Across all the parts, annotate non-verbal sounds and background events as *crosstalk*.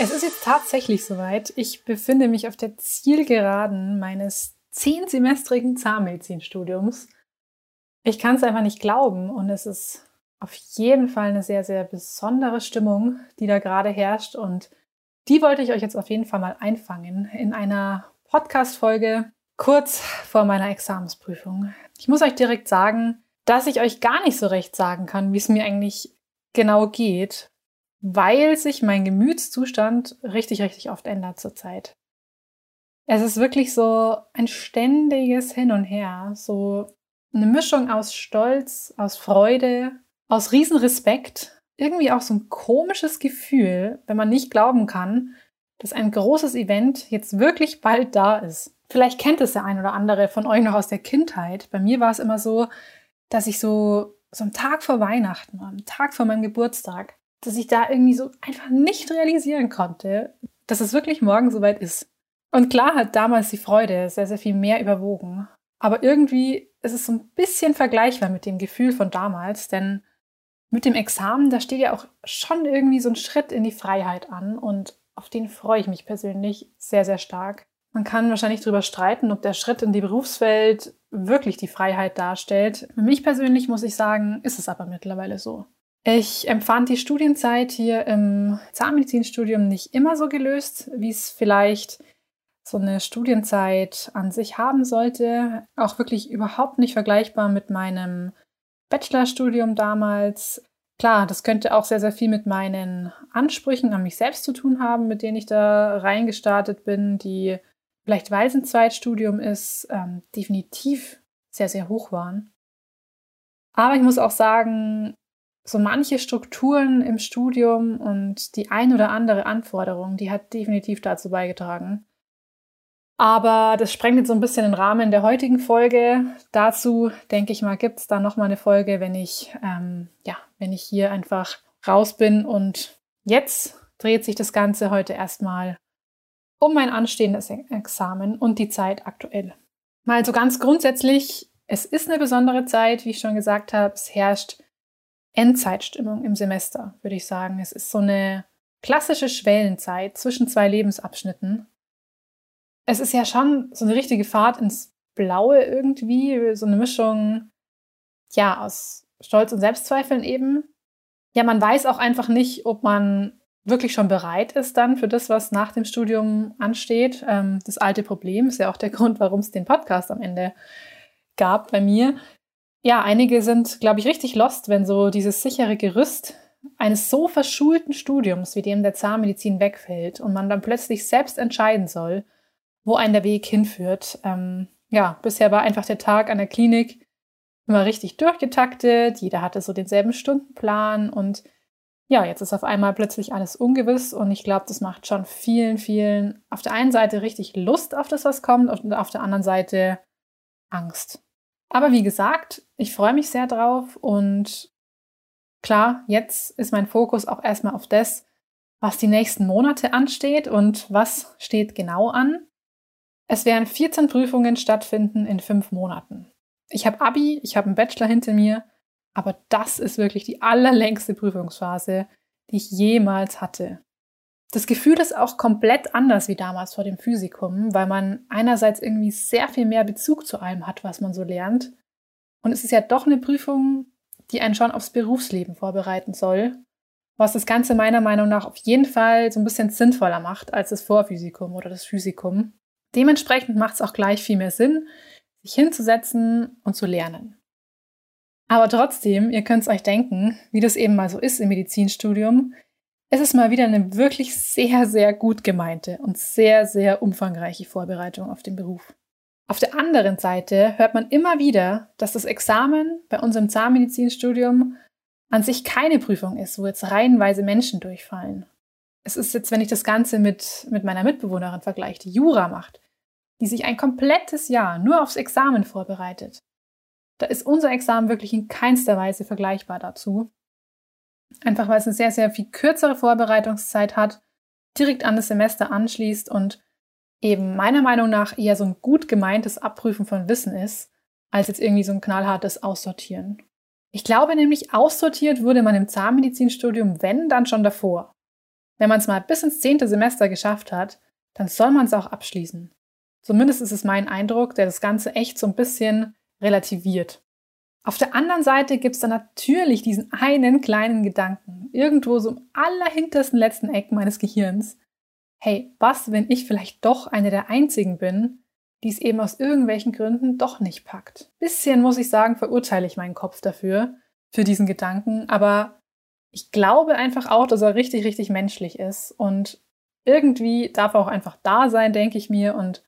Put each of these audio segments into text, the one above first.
Es ist jetzt tatsächlich soweit. Ich befinde mich auf der Zielgeraden meines zehnsemestrigen Zahnmedizinstudiums. Ich kann es einfach nicht glauben und es ist auf jeden Fall eine sehr, sehr besondere Stimmung, die da gerade herrscht und die wollte ich euch jetzt auf jeden Fall mal einfangen in einer Podcast-Folge kurz vor meiner Examensprüfung. Ich muss euch direkt sagen, dass ich euch gar nicht so recht sagen kann, wie es mir eigentlich genau geht, weil sich mein Gemütszustand richtig, richtig oft ändert zurzeit. Es ist wirklich so ein ständiges Hin und Her, so eine Mischung aus Stolz, aus Freude, aus Riesenrespekt, irgendwie auch so ein komisches Gefühl, wenn man nicht glauben kann, dass ein großes Event jetzt wirklich bald da ist. Vielleicht kennt es der ein oder andere von euch noch aus der Kindheit. Bei mir war es immer so, dass ich so, so am Tag vor Weihnachten, am Tag vor meinem Geburtstag, dass ich da irgendwie so einfach nicht realisieren konnte, dass es wirklich morgen soweit ist. Und klar hat damals die Freude sehr, sehr viel mehr überwogen. Aber irgendwie ist es so ein bisschen vergleichbar mit dem Gefühl von damals, denn mit dem Examen, da steht ja auch schon irgendwie so ein Schritt in die Freiheit an und auf den freue ich mich persönlich sehr, sehr stark. Man kann wahrscheinlich darüber streiten, ob der Schritt in die Berufswelt wirklich die Freiheit darstellt. Für mich persönlich muss ich sagen, ist es aber mittlerweile so. Ich empfand die Studienzeit hier im Zahnmedizinstudium nicht immer so gelöst, wie es vielleicht so eine Studienzeit an sich haben sollte. Auch wirklich überhaupt nicht vergleichbar mit meinem Bachelorstudium damals. Klar, das könnte auch sehr, sehr viel mit meinen Ansprüchen an mich selbst zu tun haben, mit denen ich da reingestartet bin, die vielleicht weil es ein Zweitstudium ist, ähm, definitiv sehr, sehr hoch waren. Aber ich muss auch sagen, so manche Strukturen im Studium und die ein oder andere Anforderung, die hat definitiv dazu beigetragen. Aber das sprengt jetzt so ein bisschen den Rahmen der heutigen Folge. Dazu, denke ich mal, gibt es dann nochmal eine Folge, wenn ich, ähm, ja, wenn ich hier einfach raus bin. Und jetzt dreht sich das Ganze heute erstmal um mein anstehendes Examen und die Zeit aktuell. Mal so ganz grundsätzlich, es ist eine besondere Zeit, wie ich schon gesagt habe. Es herrscht Endzeitstimmung im Semester, würde ich sagen. Es ist so eine klassische Schwellenzeit zwischen zwei Lebensabschnitten. Es ist ja schon so eine richtige Fahrt ins Blaue irgendwie, so eine Mischung, ja, aus Stolz und Selbstzweifeln eben. Ja, man weiß auch einfach nicht, ob man wirklich schon bereit ist dann für das, was nach dem Studium ansteht. Ähm, das alte Problem ist ja auch der *laughs* Grund, warum es den Podcast am Ende gab bei mir. Ja, einige sind, glaube ich, richtig lost, wenn so dieses sichere Gerüst eines so verschulten Studiums wie dem der Zahnmedizin wegfällt und man dann plötzlich selbst entscheiden soll, wo einen der Weg hinführt. Ähm, ja, bisher war einfach der Tag an der Klinik immer richtig durchgetaktet, jeder hatte so denselben Stundenplan und ja, jetzt ist auf einmal plötzlich alles ungewiss und ich glaube, das macht schon vielen, vielen auf der einen Seite richtig Lust auf das, was kommt und auf der anderen Seite Angst. Aber wie gesagt, ich freue mich sehr drauf und klar, jetzt ist mein Fokus auch erstmal auf das, was die nächsten Monate ansteht und was steht genau an. Es werden 14 Prüfungen stattfinden in fünf Monaten. Ich habe Abi, ich habe einen Bachelor hinter mir aber das ist wirklich die allerlängste Prüfungsphase, die ich jemals hatte. Das Gefühl ist auch komplett anders wie damals vor dem Physikum, weil man einerseits irgendwie sehr viel mehr Bezug zu allem hat, was man so lernt. Und es ist ja doch eine Prüfung, die einen schon aufs Berufsleben vorbereiten soll, was das Ganze meiner Meinung nach auf jeden Fall so ein bisschen sinnvoller macht als das Vorphysikum oder das Physikum. Dementsprechend macht es auch gleich viel mehr Sinn, sich hinzusetzen und zu lernen. Aber trotzdem, ihr könnt es euch denken, wie das eben mal so ist im Medizinstudium, es ist mal wieder eine wirklich sehr, sehr gut gemeinte und sehr, sehr umfangreiche Vorbereitung auf den Beruf. Auf der anderen Seite hört man immer wieder, dass das Examen bei unserem Zahnmedizinstudium an sich keine Prüfung ist, wo jetzt reihenweise Menschen durchfallen. Es ist jetzt, wenn ich das Ganze mit, mit meiner Mitbewohnerin vergleiche, die Jura macht, die sich ein komplettes Jahr nur aufs Examen vorbereitet. Da ist unser Examen wirklich in keinster Weise vergleichbar dazu. Einfach weil es eine sehr, sehr viel kürzere Vorbereitungszeit hat, direkt an das Semester anschließt und eben meiner Meinung nach eher so ein gut gemeintes Abprüfen von Wissen ist, als jetzt irgendwie so ein knallhartes Aussortieren. Ich glaube nämlich, aussortiert wurde man im Zahnmedizinstudium, wenn, dann schon davor. wenn man es mal bis ins zehnte Semester geschafft hat, dann soll man es auch abschließen. Zumindest ist es mein Eindruck, der das Ganze echt so ein bisschen relativiert. Auf der anderen Seite gibt es dann natürlich diesen einen kleinen Gedanken, irgendwo so im allerhintersten letzten Eck meines Gehirns. Hey, was, wenn ich vielleicht doch eine der einzigen bin, die es eben aus irgendwelchen Gründen doch nicht packt? Bisschen, muss ich sagen, verurteile ich meinen Kopf dafür, für diesen Gedanken, aber ich glaube einfach auch, dass er richtig, richtig menschlich ist und irgendwie darf er auch einfach da sein, denke ich mir und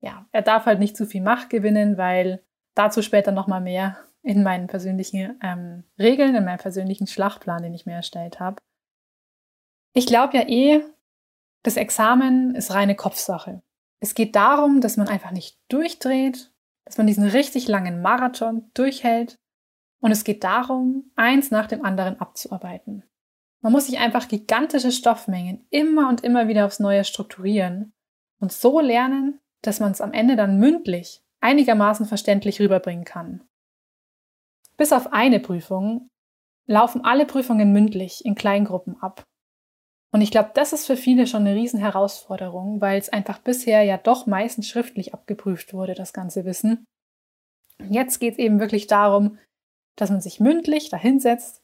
ja, er darf halt nicht zu viel Macht gewinnen, weil dazu später nochmal mehr in meinen persönlichen ähm, Regeln, in meinem persönlichen Schlachtplan, den ich mir erstellt habe. Ich glaube ja eh, das Examen ist reine Kopfsache. Es geht darum, dass man einfach nicht durchdreht, dass man diesen richtig langen Marathon durchhält. Und es geht darum, eins nach dem anderen abzuarbeiten. Man muss sich einfach gigantische Stoffmengen immer und immer wieder aufs Neue strukturieren und so lernen, dass man es am Ende dann mündlich einigermaßen verständlich rüberbringen kann. Bis auf eine Prüfung laufen alle Prüfungen mündlich in Kleingruppen ab. Und ich glaube, das ist für viele schon eine riesen Herausforderung, weil es einfach bisher ja doch meistens schriftlich abgeprüft wurde, das ganze Wissen. Jetzt geht es eben wirklich darum, dass man sich mündlich dahinsetzt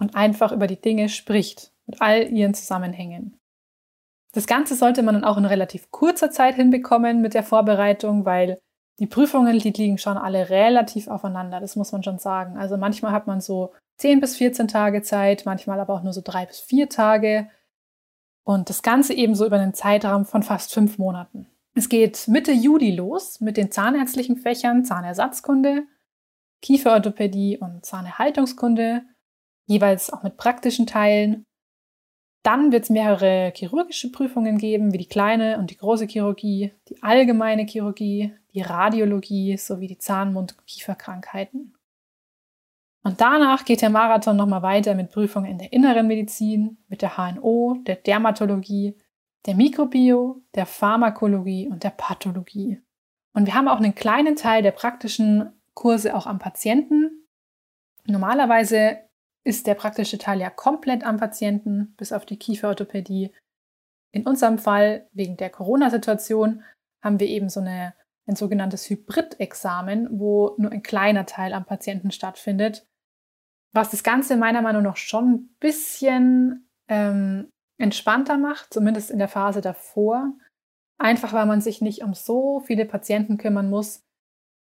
und einfach über die Dinge spricht, mit all ihren Zusammenhängen. Das Ganze sollte man dann auch in relativ kurzer Zeit hinbekommen mit der Vorbereitung, weil die Prüfungen, die liegen schon alle relativ aufeinander, das muss man schon sagen. Also manchmal hat man so 10 bis 14 Tage Zeit, manchmal aber auch nur so drei bis vier Tage. Und das Ganze eben so über einen Zeitraum von fast fünf Monaten. Es geht Mitte Juli los mit den zahnärztlichen Fächern Zahnersatzkunde, Kieferorthopädie und Zahnerhaltungskunde, jeweils auch mit praktischen Teilen. Dann wird es mehrere chirurgische Prüfungen geben, wie die kleine und die große Chirurgie, die allgemeine Chirurgie, die Radiologie sowie die Zahn-, Mund- und Kieferkrankheiten. Und danach geht der Marathon nochmal weiter mit Prüfungen in der inneren Medizin, mit der HNO, der Dermatologie, der Mikrobio, der Pharmakologie und der Pathologie. Und wir haben auch einen kleinen Teil der praktischen Kurse auch am Patienten. Normalerweise ist der praktische Teil ja komplett am Patienten, bis auf die Kieferorthopädie. In unserem Fall, wegen der Corona-Situation, haben wir eben so eine, ein sogenanntes Hybrid-Examen, wo nur ein kleiner Teil am Patienten stattfindet. Was das Ganze meiner Meinung nach schon ein bisschen ähm, entspannter macht, zumindest in der Phase davor. Einfach weil man sich nicht um so viele Patienten kümmern muss,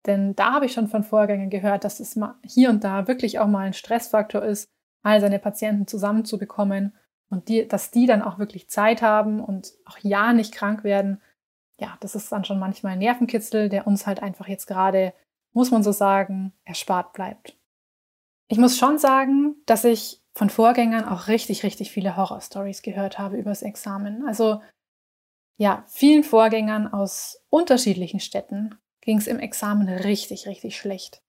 denn da habe ich schon von Vorgängen gehört, dass es hier und da wirklich auch mal ein Stressfaktor ist, all seine Patienten zusammenzubekommen und die, dass die dann auch wirklich Zeit haben und auch ja nicht krank werden. Ja, das ist dann schon manchmal ein Nervenkitzel, der uns halt einfach jetzt gerade, muss man so sagen, erspart bleibt. Ich muss schon sagen, dass ich von Vorgängern auch richtig, richtig viele Horrorstories gehört habe übers Examen. Also ja, vielen Vorgängern aus unterschiedlichen Städten ging es im Examen richtig, richtig schlecht.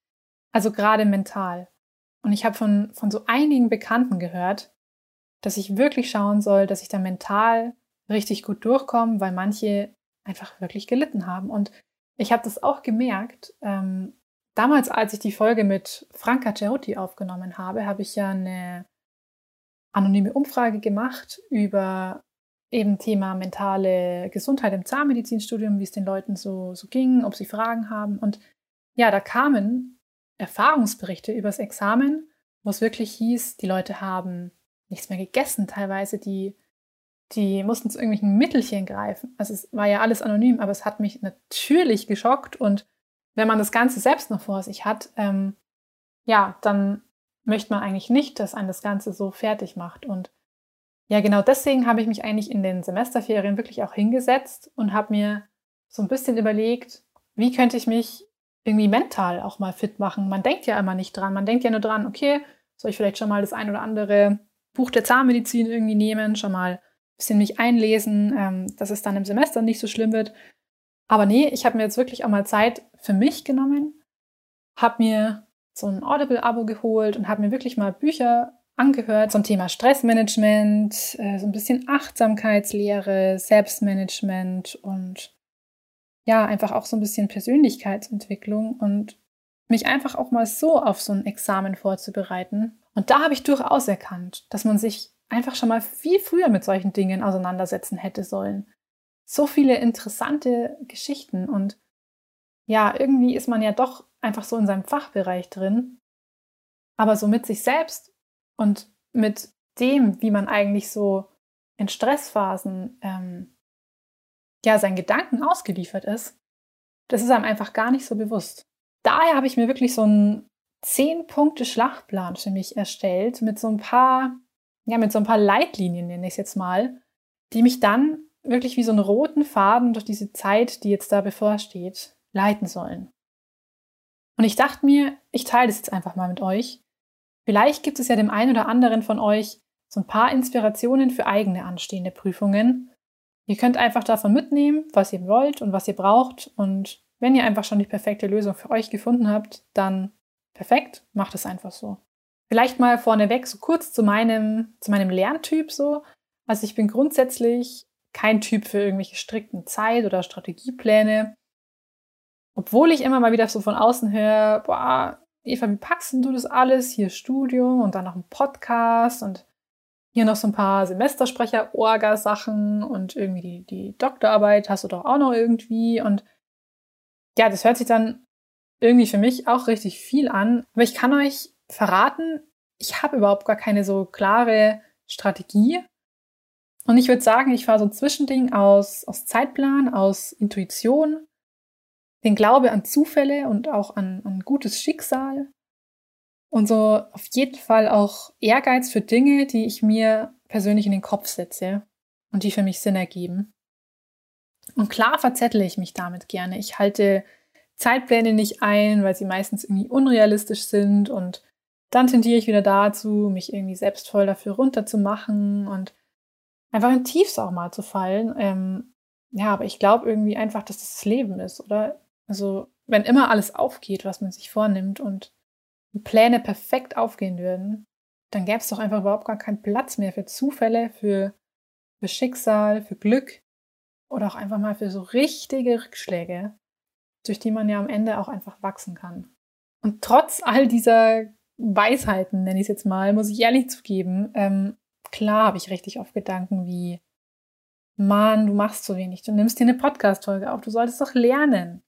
Also gerade mental. Und ich habe von, von so einigen Bekannten gehört, dass ich wirklich schauen soll, dass ich da mental richtig gut durchkomme, weil manche einfach wirklich gelitten haben. Und ich habe das auch gemerkt. Ähm, damals, als ich die Folge mit Franca Ceruti aufgenommen habe, habe ich ja eine anonyme Umfrage gemacht über eben Thema mentale Gesundheit im Zahnmedizinstudium, wie es den Leuten so, so ging, ob sie Fragen haben. Und ja, da kamen Erfahrungsberichte übers Examen, wo es wirklich hieß, die Leute haben nichts mehr gegessen, teilweise die, die mussten zu irgendwelchen Mittelchen greifen. Also es war ja alles anonym, aber es hat mich natürlich geschockt und wenn man das Ganze selbst noch vor sich hat, ähm, ja, dann möchte man eigentlich nicht, dass einen das Ganze so fertig macht. Und ja, genau deswegen habe ich mich eigentlich in den Semesterferien wirklich auch hingesetzt und habe mir so ein bisschen überlegt, wie könnte ich mich irgendwie mental auch mal fit machen. Man denkt ja immer nicht dran. Man denkt ja nur dran, okay, soll ich vielleicht schon mal das ein oder andere Buch der Zahnmedizin irgendwie nehmen, schon mal ein bisschen mich einlesen, ähm, dass es dann im Semester nicht so schlimm wird. Aber nee, ich habe mir jetzt wirklich auch mal Zeit für mich genommen, habe mir so ein Audible-Abo geholt und habe mir wirklich mal Bücher angehört zum Thema Stressmanagement, äh, so ein bisschen Achtsamkeitslehre, Selbstmanagement und ja, einfach auch so ein bisschen Persönlichkeitsentwicklung und mich einfach auch mal so auf so ein Examen vorzubereiten. Und da habe ich durchaus erkannt, dass man sich einfach schon mal viel früher mit solchen Dingen auseinandersetzen hätte sollen. So viele interessante Geschichten und ja, irgendwie ist man ja doch einfach so in seinem Fachbereich drin, aber so mit sich selbst und mit dem, wie man eigentlich so in Stressphasen ähm, ja seinen Gedanken ausgeliefert ist, das ist einem einfach gar nicht so bewusst. Daher habe ich mir wirklich so einen zehn Punkte Schlachtplan für mich erstellt mit so ein paar ja mit so ein paar Leitlinien nenne ich es jetzt mal, die mich dann wirklich wie so einen roten Faden durch diese Zeit, die jetzt da bevorsteht, leiten sollen. Und ich dachte mir, ich teile das jetzt einfach mal mit euch. Vielleicht gibt es ja dem einen oder anderen von euch so ein paar Inspirationen für eigene anstehende Prüfungen. Ihr könnt einfach davon mitnehmen, was ihr wollt und was ihr braucht. Und wenn ihr einfach schon die perfekte Lösung für euch gefunden habt, dann perfekt, macht es einfach so. Vielleicht mal vorneweg so kurz zu meinem, zu meinem Lerntyp so. Also ich bin grundsätzlich kein Typ für irgendwelche strikten Zeit- oder Strategiepläne. Obwohl ich immer mal wieder so von außen höre, boah, Eva, wie packst du das alles? Hier Studium und dann noch ein Podcast und hier noch so ein paar Semestersprecher-Orga-Sachen und irgendwie die, die Doktorarbeit hast du doch auch noch irgendwie. Und ja, das hört sich dann irgendwie für mich auch richtig viel an. Aber ich kann euch verraten, ich habe überhaupt gar keine so klare Strategie. Und ich würde sagen, ich fahre so ein Zwischending aus, aus Zeitplan, aus Intuition den Glaube an Zufälle und auch an, an gutes Schicksal und so auf jeden Fall auch Ehrgeiz für Dinge, die ich mir persönlich in den Kopf setze und die für mich Sinn ergeben. Und klar verzettle ich mich damit gerne. Ich halte Zeitpläne nicht ein, weil sie meistens irgendwie unrealistisch sind und dann tendiere ich wieder dazu, mich irgendwie selbst voll dafür runterzumachen und einfach in Tiefs auch mal zu fallen. Ähm, ja, aber ich glaube irgendwie einfach, dass das das Leben ist, oder? Also, wenn immer alles aufgeht, was man sich vornimmt und Pläne perfekt aufgehen würden, dann gäbe es doch einfach überhaupt gar keinen Platz mehr für Zufälle, für, für Schicksal, für Glück oder auch einfach mal für so richtige Rückschläge, durch die man ja am Ende auch einfach wachsen kann. Und trotz all dieser Weisheiten, nenne ich es jetzt mal, muss ich ehrlich zugeben, ähm, klar habe ich richtig oft Gedanken wie, Mann, du machst zu wenig, du nimmst dir eine Podcast-Folge auf, du solltest doch lernen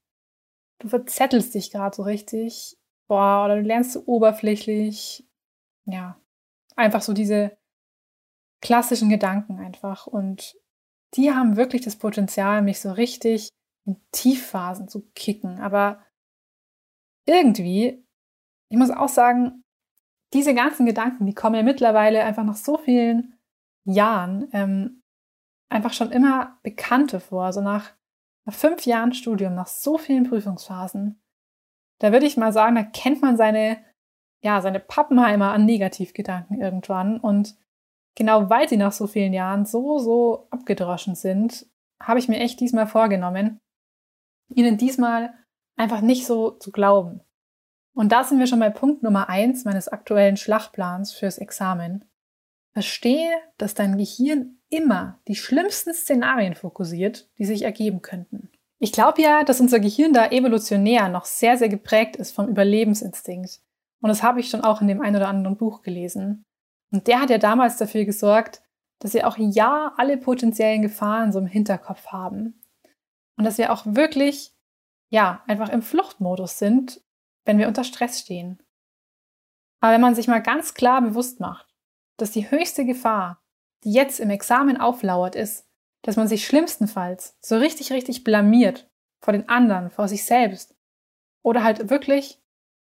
du verzettelst dich gerade so richtig, boah, oder du lernst so oberflächlich, ja, einfach so diese klassischen Gedanken einfach. Und die haben wirklich das Potenzial, mich so richtig in Tiefphasen zu kicken. Aber irgendwie, ich muss auch sagen, diese ganzen Gedanken, die kommen ja mittlerweile einfach nach so vielen Jahren ähm, einfach schon immer bekannte vor. So nach nach fünf Jahren Studium, nach so vielen Prüfungsphasen, da würde ich mal sagen, da kennt man seine, ja, seine Pappenheimer an Negativgedanken irgendwann. Und genau weil sie nach so vielen Jahren so, so abgedroschen sind, habe ich mir echt diesmal vorgenommen, ihnen diesmal einfach nicht so zu glauben. Und da sind wir schon bei Punkt Nummer eins meines aktuellen Schlachtplans fürs Examen. Verstehe, dass dein Gehirn immer die schlimmsten Szenarien fokussiert, die sich ergeben könnten. Ich glaube ja, dass unser Gehirn da evolutionär noch sehr, sehr geprägt ist vom Überlebensinstinkt. Und das habe ich schon auch in dem ein oder anderen Buch gelesen. Und der hat ja damals dafür gesorgt, dass wir auch ja alle potenziellen Gefahren so im Hinterkopf haben. Und dass wir auch wirklich, ja, einfach im Fluchtmodus sind, wenn wir unter Stress stehen. Aber wenn man sich mal ganz klar bewusst macht, dass die höchste Gefahr, die jetzt im Examen auflauert, ist, dass man sich schlimmstenfalls so richtig, richtig blamiert vor den anderen, vor sich selbst oder halt wirklich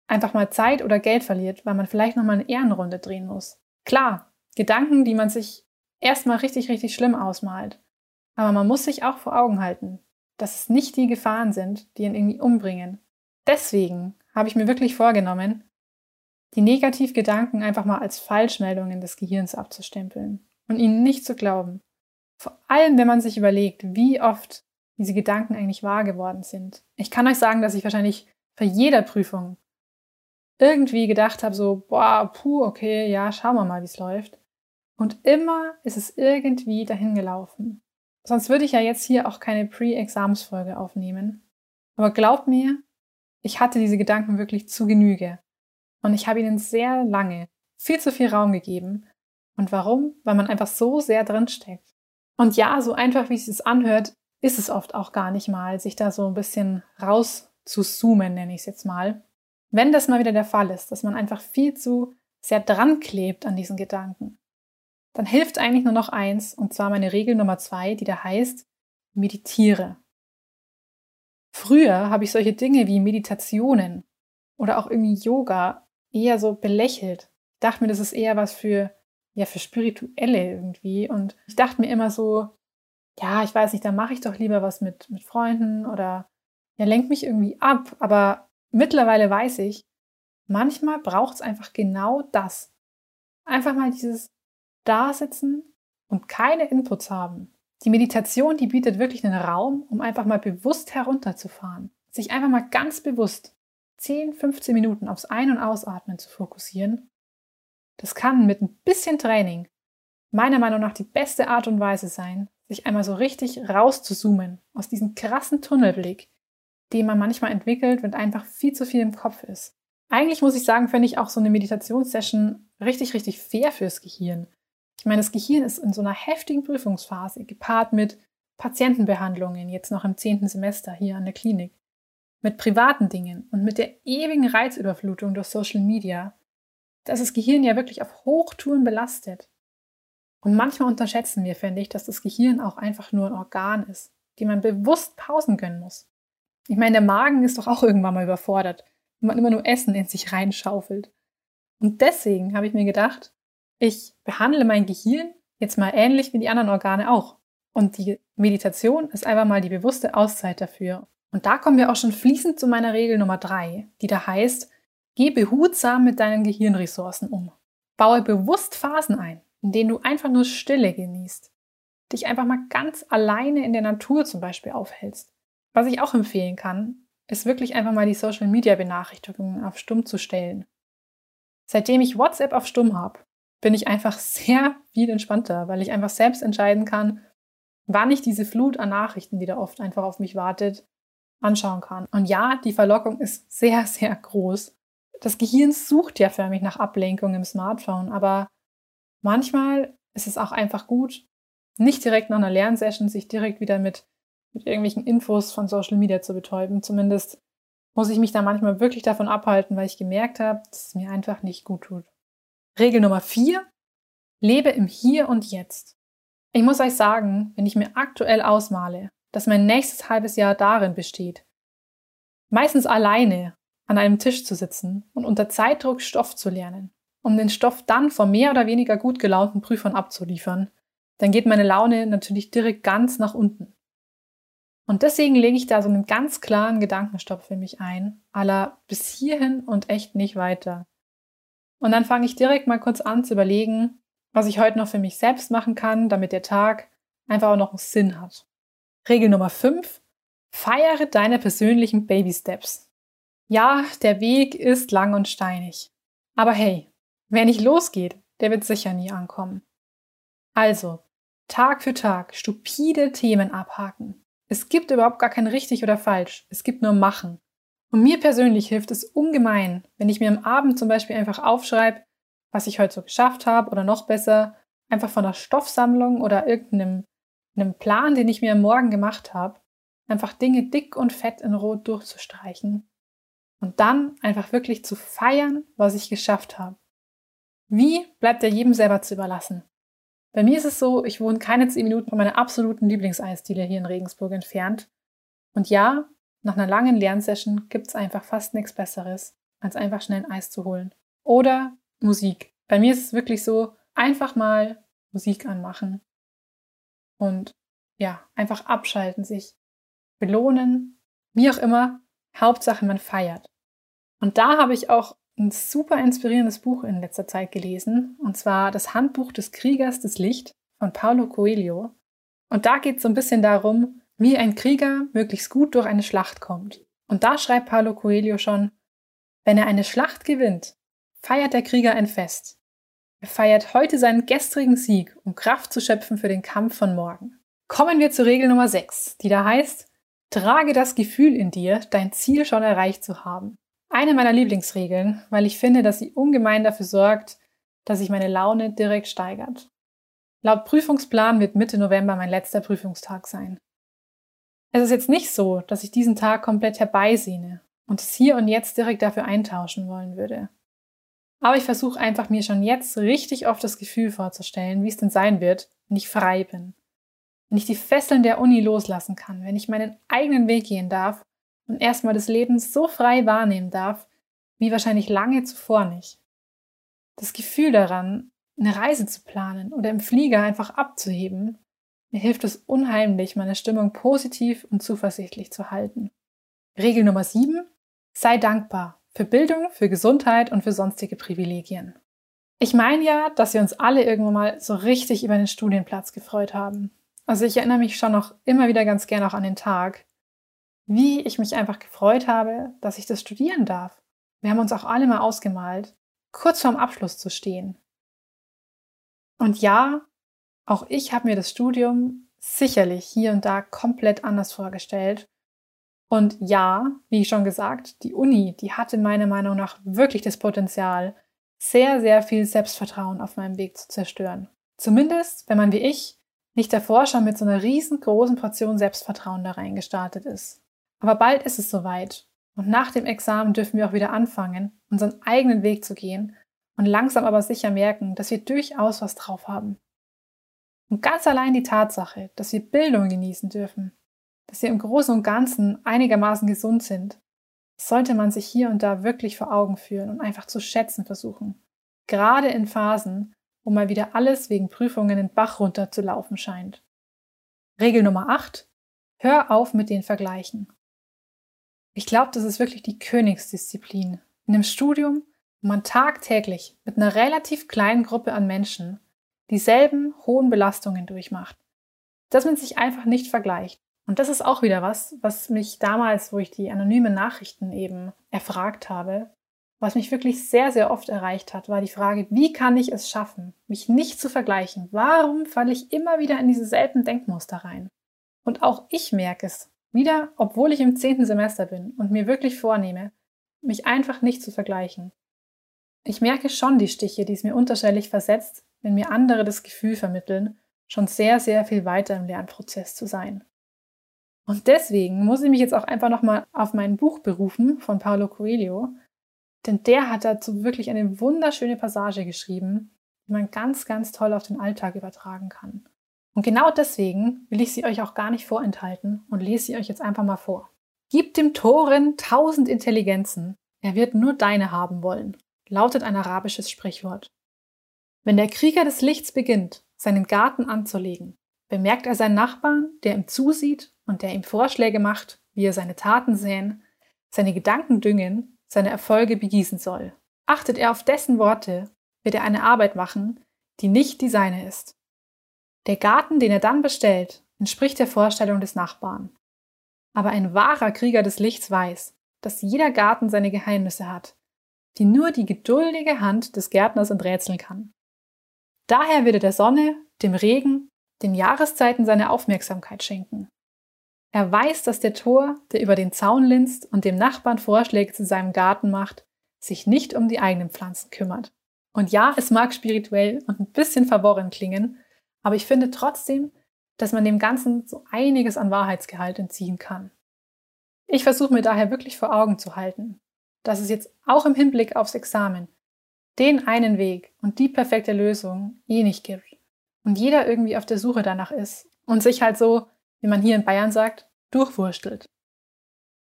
einfach mal Zeit oder Geld verliert, weil man vielleicht nochmal eine Ehrenrunde drehen muss. Klar, Gedanken, die man sich erstmal richtig, richtig schlimm ausmalt. Aber man muss sich auch vor Augen halten, dass es nicht die Gefahren sind, die ihn irgendwie umbringen. Deswegen habe ich mir wirklich vorgenommen, die Negativgedanken einfach mal als Falschmeldungen des Gehirns abzustempeln und ihnen nicht zu glauben. Vor allem, wenn man sich überlegt, wie oft diese Gedanken eigentlich wahr geworden sind. Ich kann euch sagen, dass ich wahrscheinlich bei jeder Prüfung irgendwie gedacht habe, so, boah, puh, okay, ja, schauen wir mal, wie es läuft. Und immer ist es irgendwie dahin gelaufen. Sonst würde ich ja jetzt hier auch keine Pre-Exams-Folge aufnehmen. Aber glaubt mir, ich hatte diese Gedanken wirklich zu Genüge. Und ich habe ihnen sehr lange viel zu viel Raum gegeben Und warum? Weil man einfach so sehr drinsteckt. Und ja, so einfach wie es sich anhört, ist es oft auch gar nicht mal, sich da so ein bisschen raus zu zoomen, nenne ich es jetzt mal. Wenn das mal wieder der Fall ist, dass man einfach viel zu sehr dran klebt an diesen Gedanken, dann hilft eigentlich nur noch eins, und zwar meine Regel Nummer zwei, die da heißt, meditiere. Früher habe ich solche Dinge wie Meditationen oder auch irgendwie Yoga eher so belächelt. Ich dachte mir, das ist eher was für, ja, für Spirituelle irgendwie. Und ich dachte mir immer so, ja, ich weiß nicht, da mache ich doch lieber was mit, mit Freunden oder ja, lenkt mich irgendwie ab. Aber mittlerweile weiß ich, manchmal braucht es einfach genau das. Einfach mal dieses da sitzen und keine Inputs haben. Die Meditation, die bietet wirklich einen Raum, um einfach mal bewusst herunterzufahren. Sich einfach mal ganz bewusst 10, 15 Minuten aufs Ein- und Ausatmen zu fokussieren. Das kann mit ein bisschen Training meiner Meinung nach die beste Art und Weise sein, sich einmal so richtig rauszuzoomen aus diesem krassen Tunnelblick, den man manchmal entwickelt, wenn einfach viel zu viel im Kopf ist. Eigentlich muss ich sagen, fände ich auch so eine Meditationssession richtig, richtig fair fürs Gehirn. Ich meine, das Gehirn ist in so einer heftigen Prüfungsphase, gepaart mit Patientenbehandlungen, jetzt noch im zehnten Semester hier an der Klinik, mit privaten Dingen und mit der ewigen Reizüberflutung durch Social Media, dass das Gehirn ja wirklich auf Hochtouren belastet. Und manchmal unterschätzen wir, finde ich, dass das Gehirn auch einfach nur ein Organ ist, dem man bewusst Pausen gönnen muss. Ich meine, der Magen ist doch auch irgendwann mal überfordert, wenn man immer nur Essen in sich reinschaufelt. Und deswegen habe ich mir gedacht, ich behandle mein Gehirn jetzt mal ähnlich wie die anderen Organe auch. Und die Meditation ist einfach mal die bewusste Auszeit dafür. Und da kommen wir auch schon fließend zu meiner Regel Nummer drei, die da heißt, geh behutsam mit deinen Gehirnressourcen um. Baue bewusst Phasen ein, in denen du einfach nur Stille genießt. Dich einfach mal ganz alleine in der Natur zum Beispiel aufhältst. Was ich auch empfehlen kann, ist wirklich einfach mal die Social Media Benachrichtigungen auf Stumm zu stellen. Seitdem ich WhatsApp auf Stumm habe, bin ich einfach *laughs* sehr viel entspannter, weil ich einfach selbst entscheiden kann, wann ich diese Flut an Nachrichten, die da oft einfach auf mich wartet, anschauen kann. Und ja, die Verlockung ist sehr, sehr groß. Das Gehirn sucht ja förmlich nach Ablenkung im Smartphone, aber manchmal ist es auch einfach gut, nicht direkt nach einer Lernsession sich direkt wieder mit, mit irgendwelchen Infos von Social Media zu betäuben. Zumindest muss ich mich da manchmal wirklich davon abhalten, weil ich gemerkt habe, dass es mir einfach nicht gut tut. Regel Nummer vier, lebe im Hier und Jetzt. Ich muss euch sagen, wenn ich mir aktuell ausmale, dass mein nächstes halbes Jahr darin besteht, meistens alleine an einem Tisch zu sitzen und unter Zeitdruck Stoff zu lernen, um den Stoff dann vor mehr oder weniger gut gelaunten Prüfern abzuliefern, dann geht meine Laune natürlich direkt ganz nach unten. Und deswegen lege ich da so einen ganz klaren Gedankenstopp für mich ein, aller bis hierhin und echt nicht weiter. Und dann fange ich direkt mal kurz an zu überlegen, was ich heute noch für mich selbst machen kann, damit der Tag einfach auch noch einen Sinn hat. Regel Nummer 5. Feiere deine persönlichen Baby Steps. Ja, der Weg ist lang und steinig. Aber hey, wer nicht losgeht, der wird sicher nie ankommen. Also, Tag für Tag stupide Themen abhaken. Es gibt überhaupt gar kein richtig oder falsch. Es gibt nur machen. Und mir persönlich hilft es ungemein, wenn ich mir am Abend zum Beispiel einfach aufschreibe, was ich heute so geschafft habe oder noch besser, einfach von der Stoffsammlung oder irgendeinem einem Plan, den ich mir am Morgen gemacht habe, einfach Dinge dick und fett in Rot durchzustreichen und dann einfach wirklich zu feiern, was ich geschafft habe. Wie bleibt er jedem selber zu überlassen? Bei mir ist es so, ich wohne keine zehn Minuten von meiner absoluten Lieblingseisdiele hier in Regensburg entfernt. Und ja, nach einer langen Lernsession gibt's einfach fast nichts Besseres, als einfach schnell ein Eis zu holen. Oder Musik. Bei mir ist es wirklich so, einfach mal Musik anmachen. Und ja, einfach abschalten, sich belohnen, wie auch immer. Hauptsache, man feiert. Und da habe ich auch ein super inspirierendes Buch in letzter Zeit gelesen, und zwar das Handbuch des Kriegers des Licht von Paulo Coelho. Und da geht es so ein bisschen darum, wie ein Krieger möglichst gut durch eine Schlacht kommt. Und da schreibt Paulo Coelho schon, wenn er eine Schlacht gewinnt, feiert der Krieger ein Fest. Er feiert heute seinen gestrigen Sieg, um Kraft zu schöpfen für den Kampf von morgen. Kommen wir zur Regel Nummer 6, die da heißt, trage das Gefühl in dir, dein Ziel schon erreicht zu haben. Eine meiner Lieblingsregeln, weil ich finde, dass sie ungemein dafür sorgt, dass sich meine Laune direkt steigert. Laut Prüfungsplan wird Mitte November mein letzter Prüfungstag sein. Es ist jetzt nicht so, dass ich diesen Tag komplett herbeisehne und es hier und jetzt direkt dafür eintauschen wollen würde. Aber ich versuche einfach mir schon jetzt richtig oft das Gefühl vorzustellen, wie es denn sein wird, wenn ich frei bin. Wenn ich die Fesseln der Uni loslassen kann, wenn ich meinen eigenen Weg gehen darf und erstmal das Leben so frei wahrnehmen darf, wie wahrscheinlich lange zuvor nicht. Das Gefühl daran, eine Reise zu planen oder im Flieger einfach abzuheben, mir hilft es unheimlich, meine Stimmung positiv und zuversichtlich zu halten. Regel Nummer 7. Sei dankbar für Bildung, für Gesundheit und für sonstige Privilegien. Ich meine ja, dass wir uns alle irgendwann mal so richtig über den Studienplatz gefreut haben. Also ich erinnere mich schon noch immer wieder ganz gern auch an den Tag, wie ich mich einfach gefreut habe, dass ich das studieren darf. Wir haben uns auch alle mal ausgemalt, kurz vorm Abschluss zu stehen. Und ja, auch ich habe mir das Studium sicherlich hier und da komplett anders vorgestellt. Und ja, wie schon gesagt, die Uni, die hatte meiner Meinung nach wirklich das Potenzial, sehr, sehr viel Selbstvertrauen auf meinem Weg zu zerstören. Zumindest, wenn man wie ich nicht davor schon mit so einer riesengroßen Portion Selbstvertrauen da reingestartet ist. Aber bald ist es soweit. Und nach dem Examen dürfen wir auch wieder anfangen, unseren eigenen Weg zu gehen und langsam aber sicher merken, dass wir durchaus was drauf haben. Und ganz allein die Tatsache, dass wir Bildung genießen dürfen, dass wir im Großen und Ganzen einigermaßen gesund sind, sollte man sich hier und da wirklich vor Augen führen und einfach zu schätzen versuchen. Gerade in Phasen, wo mal wieder alles wegen Prüfungen in Bach runter zu laufen scheint. Regel Nummer 8. Hör auf mit den Vergleichen. Ich glaube, das ist wirklich die Königsdisziplin. In einem Studium, wo man tagtäglich mit einer relativ kleinen Gruppe an Menschen dieselben hohen Belastungen durchmacht. Dass man sich einfach nicht vergleicht. Und das ist auch wieder was, was mich damals, wo ich die anonymen Nachrichten eben erfragt habe, was mich wirklich sehr, sehr oft erreicht hat, war die Frage, wie kann ich es schaffen, mich nicht zu vergleichen? Warum falle ich immer wieder in diese selben Denkmuster rein? Und auch ich merke es wieder, obwohl ich im zehnten Semester bin und mir wirklich vornehme, mich einfach nicht zu vergleichen. Ich merke schon die Stiche, die es mir unterschwellig versetzt, wenn mir andere das Gefühl vermitteln, schon sehr, sehr viel weiter im Lernprozess zu sein. Und deswegen muss ich mich jetzt auch einfach nochmal auf mein Buch berufen von Paulo Coelho, denn der hat dazu wirklich eine wunderschöne Passage geschrieben, die man ganz, ganz toll auf den Alltag übertragen kann. Und genau deswegen will ich sie euch auch gar nicht vorenthalten und lese sie euch jetzt einfach mal vor. Gib dem Toren tausend Intelligenzen, er wird nur deine haben wollen, lautet ein arabisches Sprichwort. Wenn der Krieger des Lichts beginnt, seinen Garten anzulegen, bemerkt er seinen Nachbarn, der ihm zusieht und der ihm Vorschläge macht, wie er seine Taten säen, seine Gedanken düngen, seine Erfolge begießen soll. Achtet er auf dessen Worte, wird er eine Arbeit machen, die nicht die seine ist. Der Garten, den er dann bestellt, entspricht der Vorstellung des Nachbarn. Aber ein wahrer Krieger des Lichts weiß, dass jeder Garten seine Geheimnisse hat, die nur die geduldige Hand des Gärtners enträtseln kann. Daher wird er der Sonne, dem Regen, den Jahreszeiten seine Aufmerksamkeit schenken. Er weiß, dass der Tor, der über den Zaun linst und dem Nachbarn Vorschläge zu seinem Garten macht, sich nicht um die eigenen Pflanzen kümmert. Und ja, es mag spirituell und ein bisschen verworren klingen, aber ich finde trotzdem, dass man dem Ganzen so einiges an Wahrheitsgehalt entziehen kann. Ich versuche mir daher wirklich vor Augen zu halten, dass es jetzt auch im Hinblick aufs Examen den einen Weg und die perfekte Lösung eh nicht gibt. Und jeder irgendwie auf der Suche danach ist und sich halt so, wie man hier in Bayern sagt, durchwurstelt.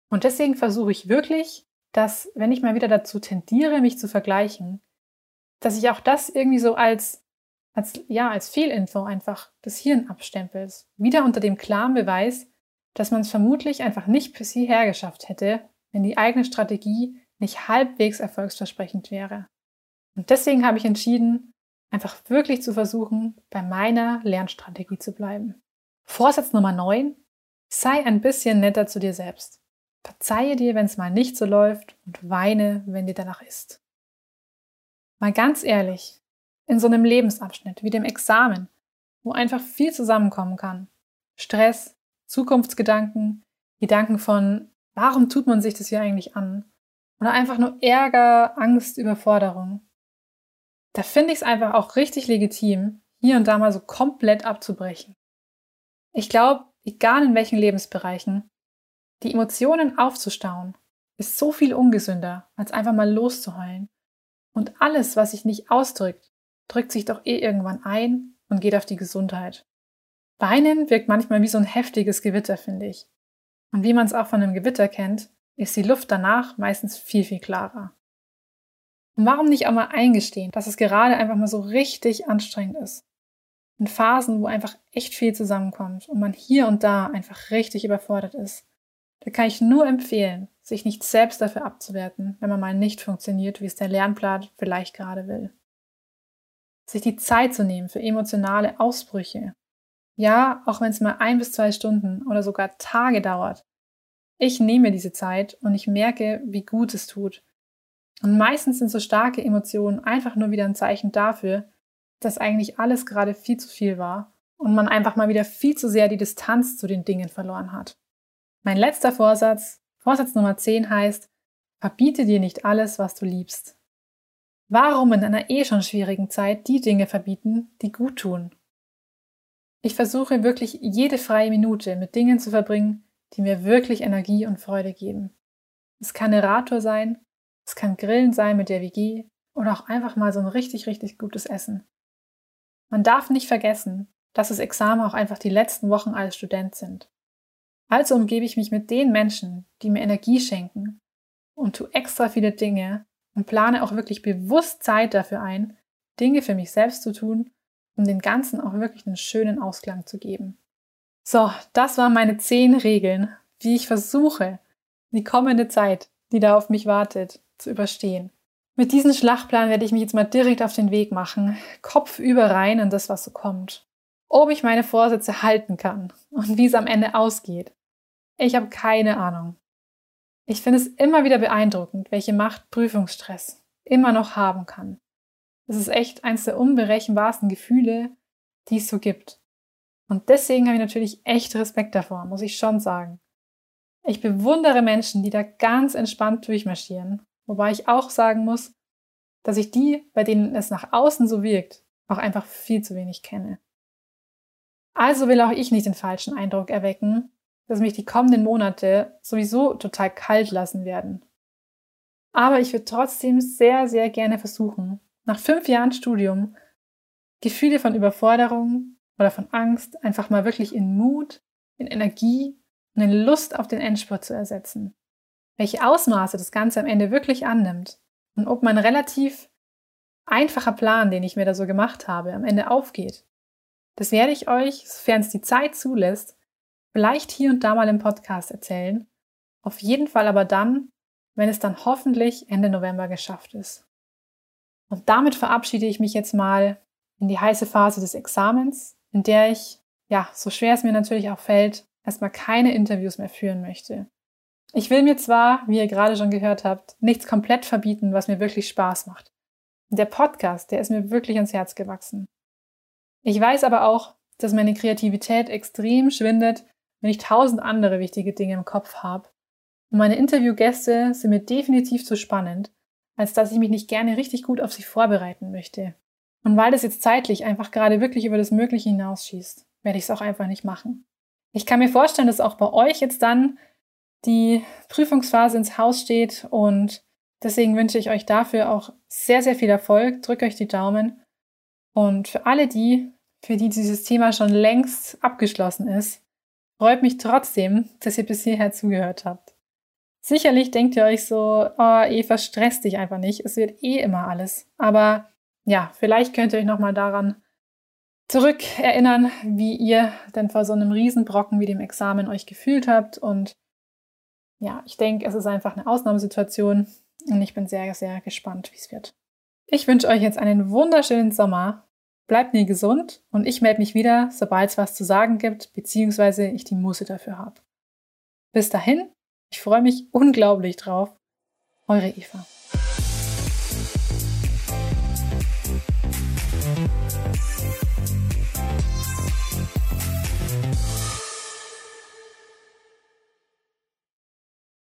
Und deswegen versuche ich wirklich, dass, wenn ich mal wieder dazu tendiere, mich zu vergleichen, dass ich auch das irgendwie so als, als, ja, als Fehlinfo einfach des Hirn abstempels. Wieder unter dem klaren Beweis, dass man es vermutlich einfach nicht bis hierher geschafft hätte, wenn die eigene Strategie nicht halbwegs erfolgsversprechend wäre. Und deswegen habe ich entschieden, einfach wirklich zu versuchen, bei meiner Lernstrategie zu bleiben. Vorsatz Nummer 9. Sei ein bisschen netter zu dir selbst. Verzeihe dir, wenn es mal nicht so läuft und weine, wenn dir danach ist. Mal ganz ehrlich, in so einem Lebensabschnitt wie dem Examen, wo einfach viel zusammenkommen kann. Stress, Zukunftsgedanken, Gedanken von, warum tut man sich das hier eigentlich an? Oder einfach nur Ärger, Angst, Überforderung. Da finde ich es einfach auch richtig legitim, hier und da mal so komplett abzubrechen. Ich glaube, egal in welchen Lebensbereichen, die Emotionen aufzustauen, ist so viel ungesünder, als einfach mal loszuheulen. Und alles, was sich nicht ausdrückt, drückt sich doch eh irgendwann ein und geht auf die Gesundheit. Weinen wirkt manchmal wie so ein heftiges Gewitter, finde ich. Und wie man es auch von einem Gewitter kennt, ist die Luft danach meistens viel, viel klarer. Und warum nicht auch mal eingestehen, dass es gerade einfach mal so richtig anstrengend ist? In Phasen, wo einfach echt viel zusammenkommt und man hier und da einfach richtig überfordert ist. Da kann ich nur empfehlen, sich nicht selbst dafür abzuwerten, wenn man mal nicht funktioniert, wie es der Lernplan vielleicht gerade will. Sich die Zeit zu nehmen für emotionale Ausbrüche. Ja, auch wenn es mal ein bis zwei Stunden oder sogar Tage dauert. Ich nehme diese Zeit und ich merke, wie gut es tut. Und meistens sind so starke Emotionen einfach nur wieder ein Zeichen dafür, dass eigentlich alles gerade viel zu viel war und man einfach mal wieder viel zu sehr die Distanz zu den Dingen verloren hat. Mein letzter Vorsatz, Vorsatz Nummer 10 heißt, verbiete dir nicht alles, was du liebst. Warum in einer eh schon schwierigen Zeit die Dinge verbieten, die gut tun? Ich versuche wirklich jede freie Minute mit Dingen zu verbringen, die mir wirklich Energie und Freude geben. Es kann eine Radtour sein, es kann Grillen sein mit der WG oder auch einfach mal so ein richtig, richtig gutes Essen. Man darf nicht vergessen, dass das Examen auch einfach die letzten Wochen als Student sind. Also umgebe ich mich mit den Menschen, die mir Energie schenken und tue extra viele Dinge und plane auch wirklich bewusst Zeit dafür ein, Dinge für mich selbst zu tun, um den Ganzen auch wirklich einen schönen Ausklang zu geben. So, das waren meine zehn Regeln, wie ich versuche, die kommende Zeit, die da auf mich wartet, zu überstehen. Mit diesem Schlachtplan werde ich mich jetzt mal direkt auf den Weg machen, Kopf über rein in das, was so kommt. Ob ich meine Vorsätze halten kann und wie es am Ende ausgeht, ich habe keine Ahnung. Ich finde es immer wieder beeindruckend, welche Macht Prüfungsstress immer noch haben kann. Es ist echt eines der unberechenbarsten Gefühle, die es so gibt. Und deswegen habe ich natürlich echt Respekt davor, muss ich schon sagen. Ich bewundere Menschen, die da ganz entspannt durchmarschieren, wobei ich auch sagen muss, dass ich die, bei denen es nach außen so wirkt, auch einfach viel zu wenig kenne. Also will auch ich nicht den falschen Eindruck erwecken, dass mich die kommenden Monate sowieso total kalt lassen werden. Aber ich würde trotzdem sehr, sehr gerne versuchen, nach fünf Jahren Studium Gefühle von Überforderung oder von Angst einfach mal wirklich in Mut, in Energie und in Lust auf den Endspurt zu ersetzen. Welche Ausmaße das Ganze am Ende wirklich annimmt und ob mein relativ einfacher Plan, den ich mir da so gemacht habe, am Ende aufgeht. Das werde ich euch, sofern es die Zeit zulässt, vielleicht hier und da mal im Podcast erzählen. Auf jeden Fall aber dann, wenn es dann hoffentlich Ende November geschafft ist. Und damit verabschiede ich mich jetzt mal in die heiße Phase des Examens, in der ich, ja, so schwer es mir natürlich auch fällt, erstmal keine Interviews mehr führen möchte. Ich will mir zwar, wie ihr gerade schon gehört habt, nichts komplett verbieten, was mir wirklich Spaß macht. Der Podcast, der ist mir wirklich ans Herz gewachsen. Ich weiß aber auch, dass meine Kreativität extrem schwindet, wenn ich tausend andere wichtige Dinge im Kopf habe. Und meine Interviewgäste sind mir definitiv zu spannend, als dass ich mich nicht gerne richtig gut auf sie vorbereiten möchte. Und weil das jetzt zeitlich einfach gerade wirklich über das Mögliche hinausschießt, werde ich es auch einfach nicht machen. Ich kann mir vorstellen, dass auch bei euch jetzt dann die Prüfungsphase ins Haus steht und deswegen wünsche ich euch dafür auch sehr, sehr viel Erfolg. Drückt euch die Daumen. Und für alle die, für die dieses Thema schon längst abgeschlossen ist, Freut mich trotzdem, dass ihr bis hierher zugehört habt. Sicherlich denkt ihr euch so, oh, Eva, stresst dich einfach nicht. Es wird eh immer alles. Aber ja, vielleicht könnt ihr euch nochmal daran zurückerinnern, wie ihr denn vor so einem Riesenbrocken wie dem Examen euch gefühlt habt. Und ja, ich denke, es ist einfach eine Ausnahmesituation und ich bin sehr, sehr gespannt, wie es wird. Ich wünsche euch jetzt einen wunderschönen Sommer Bleibt mir gesund und ich melde mich wieder, sobald es was zu sagen gibt, beziehungsweise ich die Muße dafür habe. Bis dahin, ich freue mich unglaublich drauf. Eure Eva.